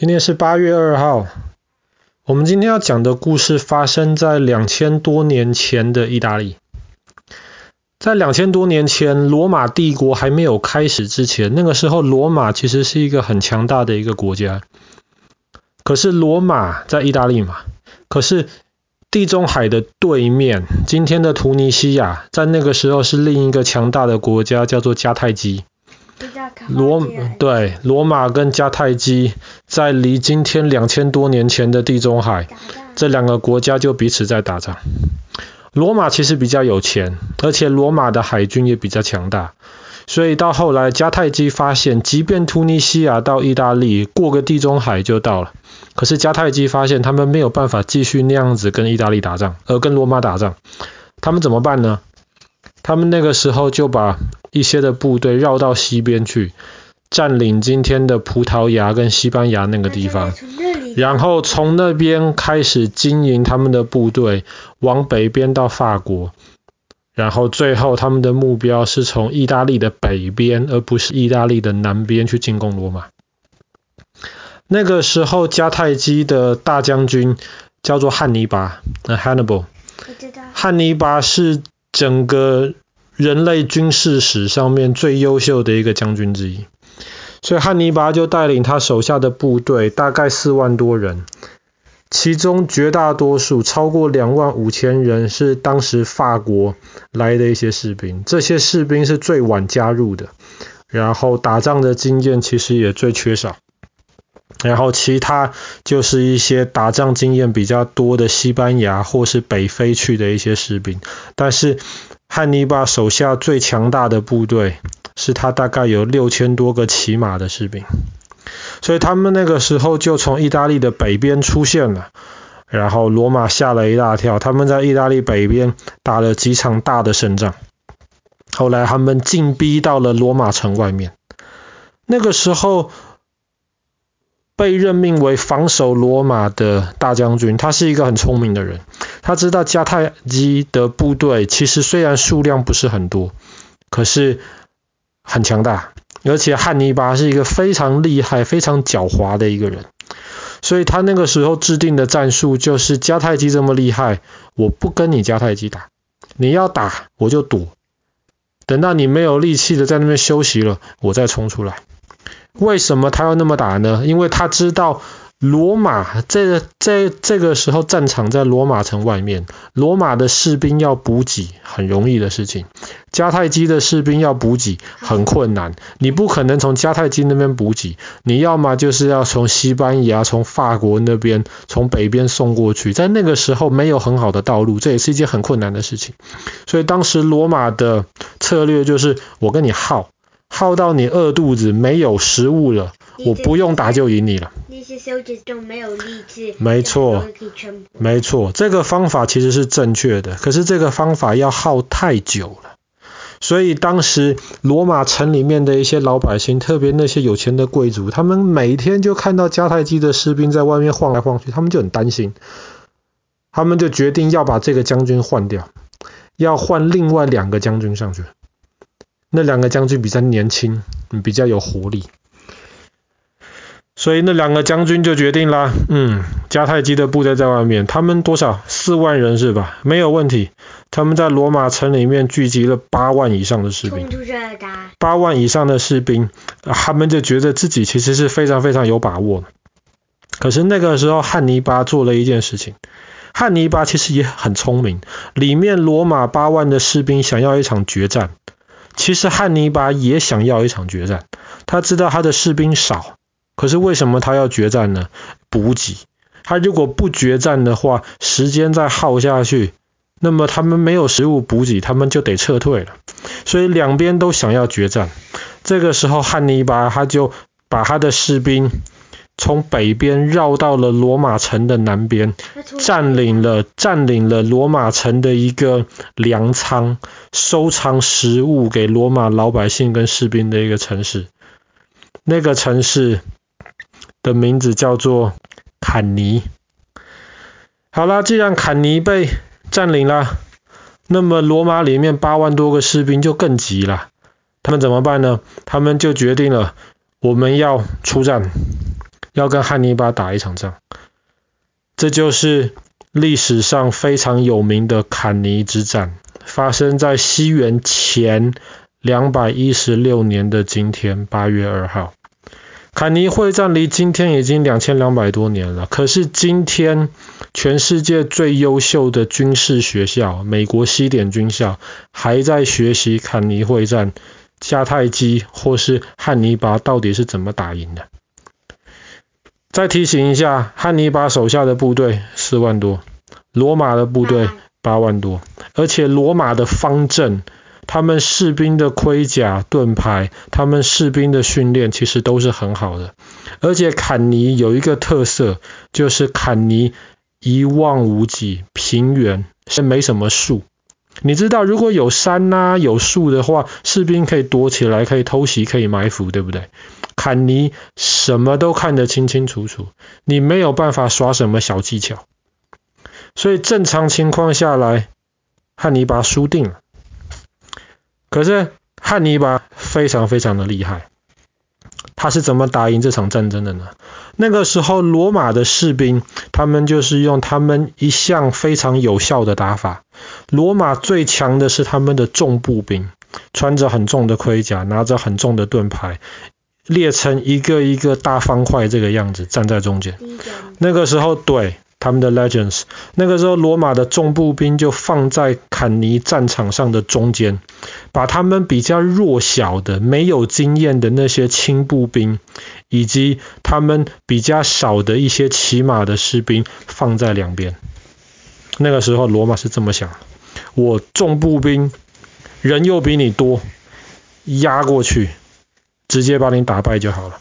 今天是八月二号。我们今天要讲的故事发生在两千多年前的意大利。在两千多年前，罗马帝国还没有开始之前，那个时候罗马其实是一个很强大的一个国家。可是罗马在意大利嘛，可是地中海的对面，今天的突尼西亚，在那个时候是另一个强大的国家，叫做迦太基。罗对罗马跟迦太基在离今天两千多年前的地中海，这两个国家就彼此在打仗。罗马其实比较有钱，而且罗马的海军也比较强大，所以到后来迦太基发现，即便突尼西亚到意大利过个地中海就到了，可是迦太基发现他们没有办法继续那样子跟意大利打仗，而跟罗马打仗，他们怎么办呢？他们那个时候就把一些的部队绕到西边去，占领今天的葡萄牙跟西班牙那个地方，然后从那边开始经营他们的部队往北边到法国，然后最后他们的目标是从意大利的北边，而不是意大利的南边去进攻罗马。那个时候迦太基的大将军叫做汉尼拔，那 Hannibal，汉尼拔是整个人类军事史上面最优秀的一个将军之一，所以汉尼拔就带领他手下的部队，大概四万多人，其中绝大多数超过两万五千人是当时法国来的一些士兵，这些士兵是最晚加入的，然后打仗的经验其实也最缺少。然后其他就是一些打仗经验比较多的西班牙或是北非去的一些士兵，但是汉尼拔手下最强大的部队是他大概有六千多个骑马的士兵，所以他们那个时候就从意大利的北边出现了，然后罗马吓了一大跳，他们在意大利北边打了几场大的胜仗，后来他们进逼到了罗马城外面，那个时候。被任命为防守罗马的大将军，他是一个很聪明的人。他知道迦太基的部队其实虽然数量不是很多，可是很强大。而且汉尼拔是一个非常厉害、非常狡猾的一个人，所以他那个时候制定的战术就是：迦太基这么厉害，我不跟你迦太基打，你要打我就躲，等到你没有力气的在那边休息了，我再冲出来。为什么他要那么打呢？因为他知道罗马这、这这个时候战场在罗马城外面，罗马的士兵要补给很容易的事情，迦太基的士兵要补给很困难。你不可能从迦太基那边补给，你要么就是要从西班牙、从法国那边、从北边送过去，在那个时候没有很好的道路，这也是一件很困难的事情。所以当时罗马的策略就是我跟你耗。耗到你饿肚子没有食物了，我不用打就赢你了。那些手指都没有力气。没错，没错，这个方法其实是正确的，可是这个方法要耗太久了。所以当时罗马城里面的一些老百姓，特别那些有钱的贵族，他们每天就看到迦太基的士兵在外面晃来晃去，他们就很担心，他们就决定要把这个将军换掉，要换另外两个将军上去。那两个将军比较年轻，比较有活力，所以那两个将军就决定啦，嗯，迦太基的部队在外面，他们多少？四万人是吧？没有问题，他们在罗马城里面聚集了八万以上的士兵，八万以上的士兵，他们就觉得自己其实是非常非常有把握。可是那个时候，汉尼拔做了一件事情，汉尼拔其实也很聪明，里面罗马八万的士兵想要一场决战。其实汉尼拔也想要一场决战，他知道他的士兵少，可是为什么他要决战呢？补给，他如果不决战的话，时间再耗下去，那么他们没有食物补给，他们就得撤退了。所以两边都想要决战，这个时候汉尼拔他就把他的士兵。从北边绕到了罗马城的南边，占领了占领了罗马城的一个粮仓，收藏食物给罗马老百姓跟士兵的一个城市。那个城市的名字叫做坎尼。好啦，既然坎尼被占领了，那么罗马里面八万多个士兵就更急了。他们怎么办呢？他们就决定了，我们要出战。要跟汉尼拔打一场仗。这就是历史上非常有名的坎尼之战，发生在西元前两百一十六年的今天，八月二号。坎尼会战离今天已经两千两百多年了，可是今天全世界最优秀的军事学校——美国西点军校，还在学习坎尼会战，迦太基或是汉尼拔到底是怎么打赢的。再提醒一下，汉尼拔手下的部队四万多，罗马的部队八万多，而且罗马的方阵。他们士兵的盔甲、盾牌，他们士兵的训练其实都是很好的。而且坎尼有一个特色，就是坎尼一望无际，平原是没什么树。你知道，如果有山呐、有树的话，士兵可以躲起来，可以偷袭，可以埋伏，对不对？坎尼什么都看得清清楚楚，你没有办法耍什么小技巧。所以正常情况下来，汉尼拔输定了。可是汉尼拔非常非常的厉害，他是怎么打赢这场战争的呢？那个时候罗马的士兵，他们就是用他们一向非常有效的打法。罗马最强的是他们的重步兵，穿着很重的盔甲，拿着很重的盾牌，列成一个一个大方块这个样子站在中间。那个时候对。他们的 legends，那个时候罗马的重步兵就放在坎尼战场上的中间，把他们比较弱小的、没有经验的那些轻步兵，以及他们比较少的一些骑马的士兵放在两边。那个时候罗马是这么想：我重步兵人又比你多，压过去，直接把你打败就好了。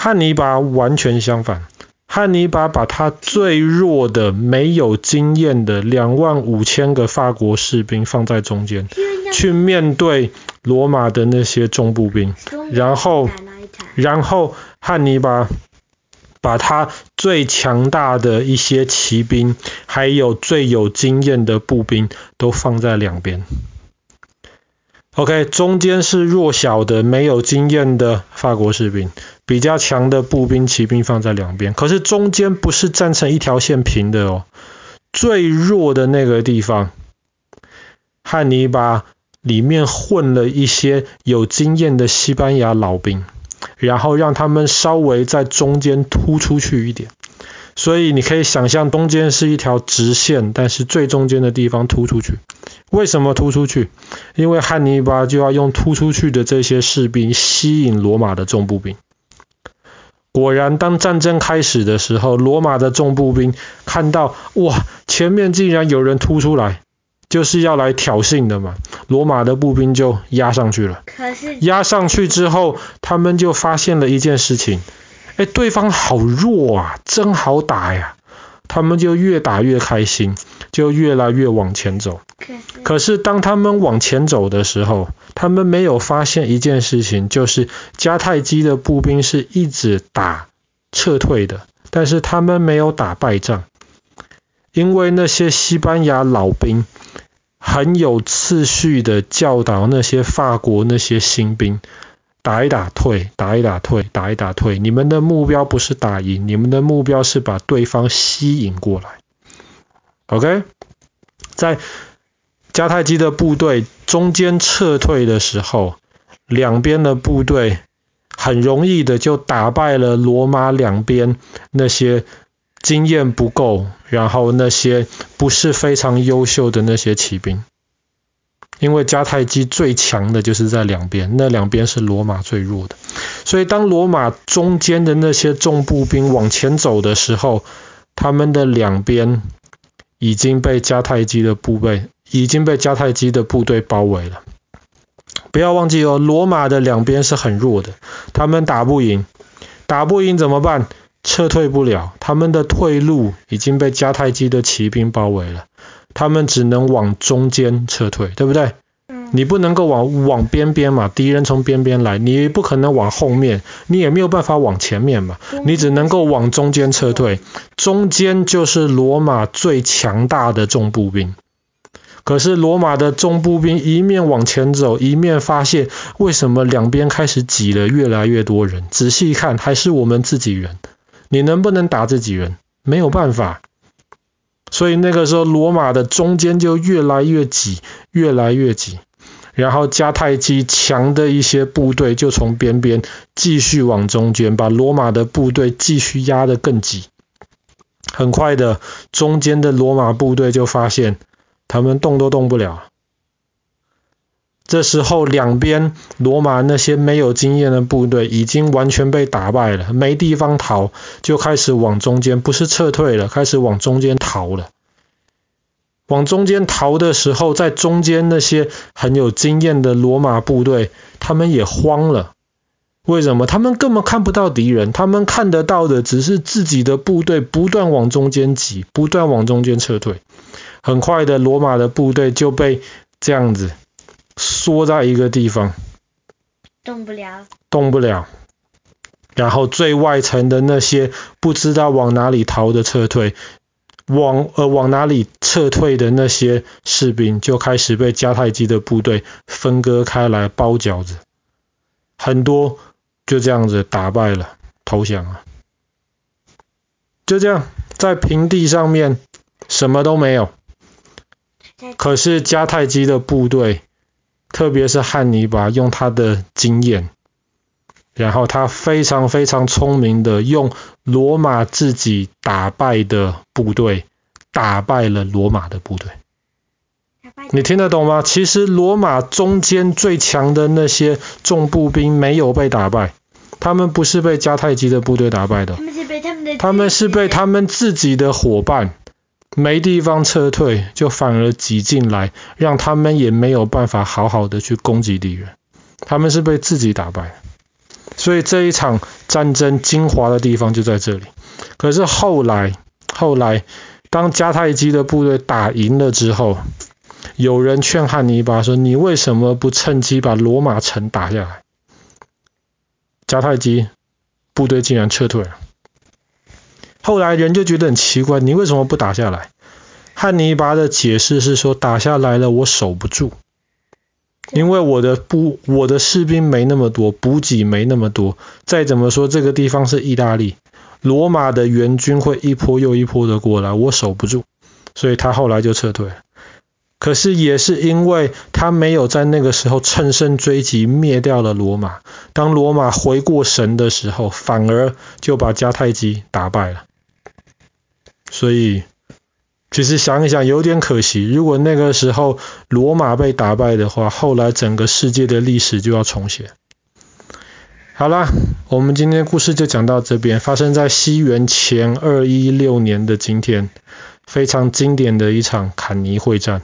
汉尼拔完全相反，汉尼拔把他最弱的、没有经验的两万五千个法国士兵放在中间，去面对罗马的那些重步兵，然后，然后汉尼拔把他最强大的一些骑兵，还有最有经验的步兵都放在两边。OK，中间是弱小的、没有经验的法国士兵，比较强的步兵、骑兵放在两边。可是中间不是站成一条线平的哦，最弱的那个地方，汉尼拔里面混了一些有经验的西班牙老兵，然后让他们稍微在中间突出去一点。所以你可以想象，中间是一条直线，但是最中间的地方突出去。为什么突出去？因为汉尼拔就要用突出去的这些士兵吸引罗马的重步兵。果然，当战争开始的时候，罗马的重步兵看到，哇，前面竟然有人突出来，就是要来挑衅的嘛。罗马的步兵就压上去了。可是，压上去之后，他们就发现了一件事情。哎，对方好弱啊，真好打呀！他们就越打越开心，就越来越往前走。可是当他们往前走的时候，他们没有发现一件事情，就是迦太基的步兵是一直打撤退的，但是他们没有打败仗，因为那些西班牙老兵很有次序的教导那些法国那些新兵。打一打退，打一打退，打一打退。你们的目标不是打赢，你们的目标是把对方吸引过来。OK，在迦太基的部队中间撤退的时候，两边的部队很容易的就打败了罗马两边那些经验不够，然后那些不是非常优秀的那些骑兵。因为迦太基最强的就是在两边，那两边是罗马最弱的。所以当罗马中间的那些重步兵往前走的时候，他们的两边已经被迦太基的部队已经被迦太基的部队包围了。不要忘记哦，罗马的两边是很弱的，他们打不赢，打不赢怎么办？撤退不了，他们的退路已经被迦太基的骑兵包围了。他们只能往中间撤退，对不对？嗯。你不能够往往边边嘛，敌人从边边来，你不可能往后面，你也没有办法往前面嘛，你只能够往中间撤退。中间就是罗马最强大的重步兵。可是罗马的中步兵一面往前走，一面发现为什么两边开始挤了越来越多人？仔细看，还是我们自己人。你能不能打自己人？没有办法。所以那个时候，罗马的中间就越来越挤，越来越挤。然后迦太基强的一些部队就从边边继续往中间，把罗马的部队继续压得更挤。很快的，中间的罗马部队就发现。他们动都动不了。这时候，两边罗马那些没有经验的部队已经完全被打败了，没地方逃，就开始往中间，不是撤退了，开始往中间逃了。往中间逃的时候，在中间那些很有经验的罗马部队，他们也慌了。为什么？他们根本看不到敌人，他们看得到的只是自己的部队不断往中间挤，不断往中间撤退。很快的，罗马的部队就被这样子缩在一个地方，动不了，动不了。然后最外层的那些不知道往哪里逃的撤退，往呃往哪里撤退的那些士兵就开始被迦太基的部队分割开来包饺子，很多就这样子打败了，投降了。就这样，在平地上面什么都没有。可是迦太基的部队，特别是汉尼拔，用他的经验，然后他非常非常聪明的用罗马自己打败的部队，打败了罗马的部队。你听得懂吗？其实罗马中间最强的那些重步兵没有被打败，他们不是被迦太基的部队打败的，他们是被他们的，他们是被他们自己的伙伴。没地方撤退，就反而挤进来，让他们也没有办法好好的去攻击敌人。他们是被自己打败，所以这一场战争精华的地方就在这里。可是后来，后来当迦太基的部队打赢了之后，有人劝汉尼拔说：“你为什么不趁机把罗马城打下来？”迦太基部队竟然撤退了。后来人就觉得很奇怪，你为什么不打下来？汉尼拔的解释是说，打下来了我守不住，因为我的部我的士兵没那么多，补给没那么多。再怎么说这个地方是意大利，罗马的援军会一波又一波的过来，我守不住，所以他后来就撤退。可是也是因为他没有在那个时候乘胜追击，灭掉了罗马。当罗马回过神的时候，反而就把迦太基打败了。所以，其实想一想，有点可惜。如果那个时候罗马被打败的话，后来整个世界的历史就要重写。好啦，我们今天故事就讲到这边。发生在西元前二一六年的今天，非常经典的一场坎尼会战。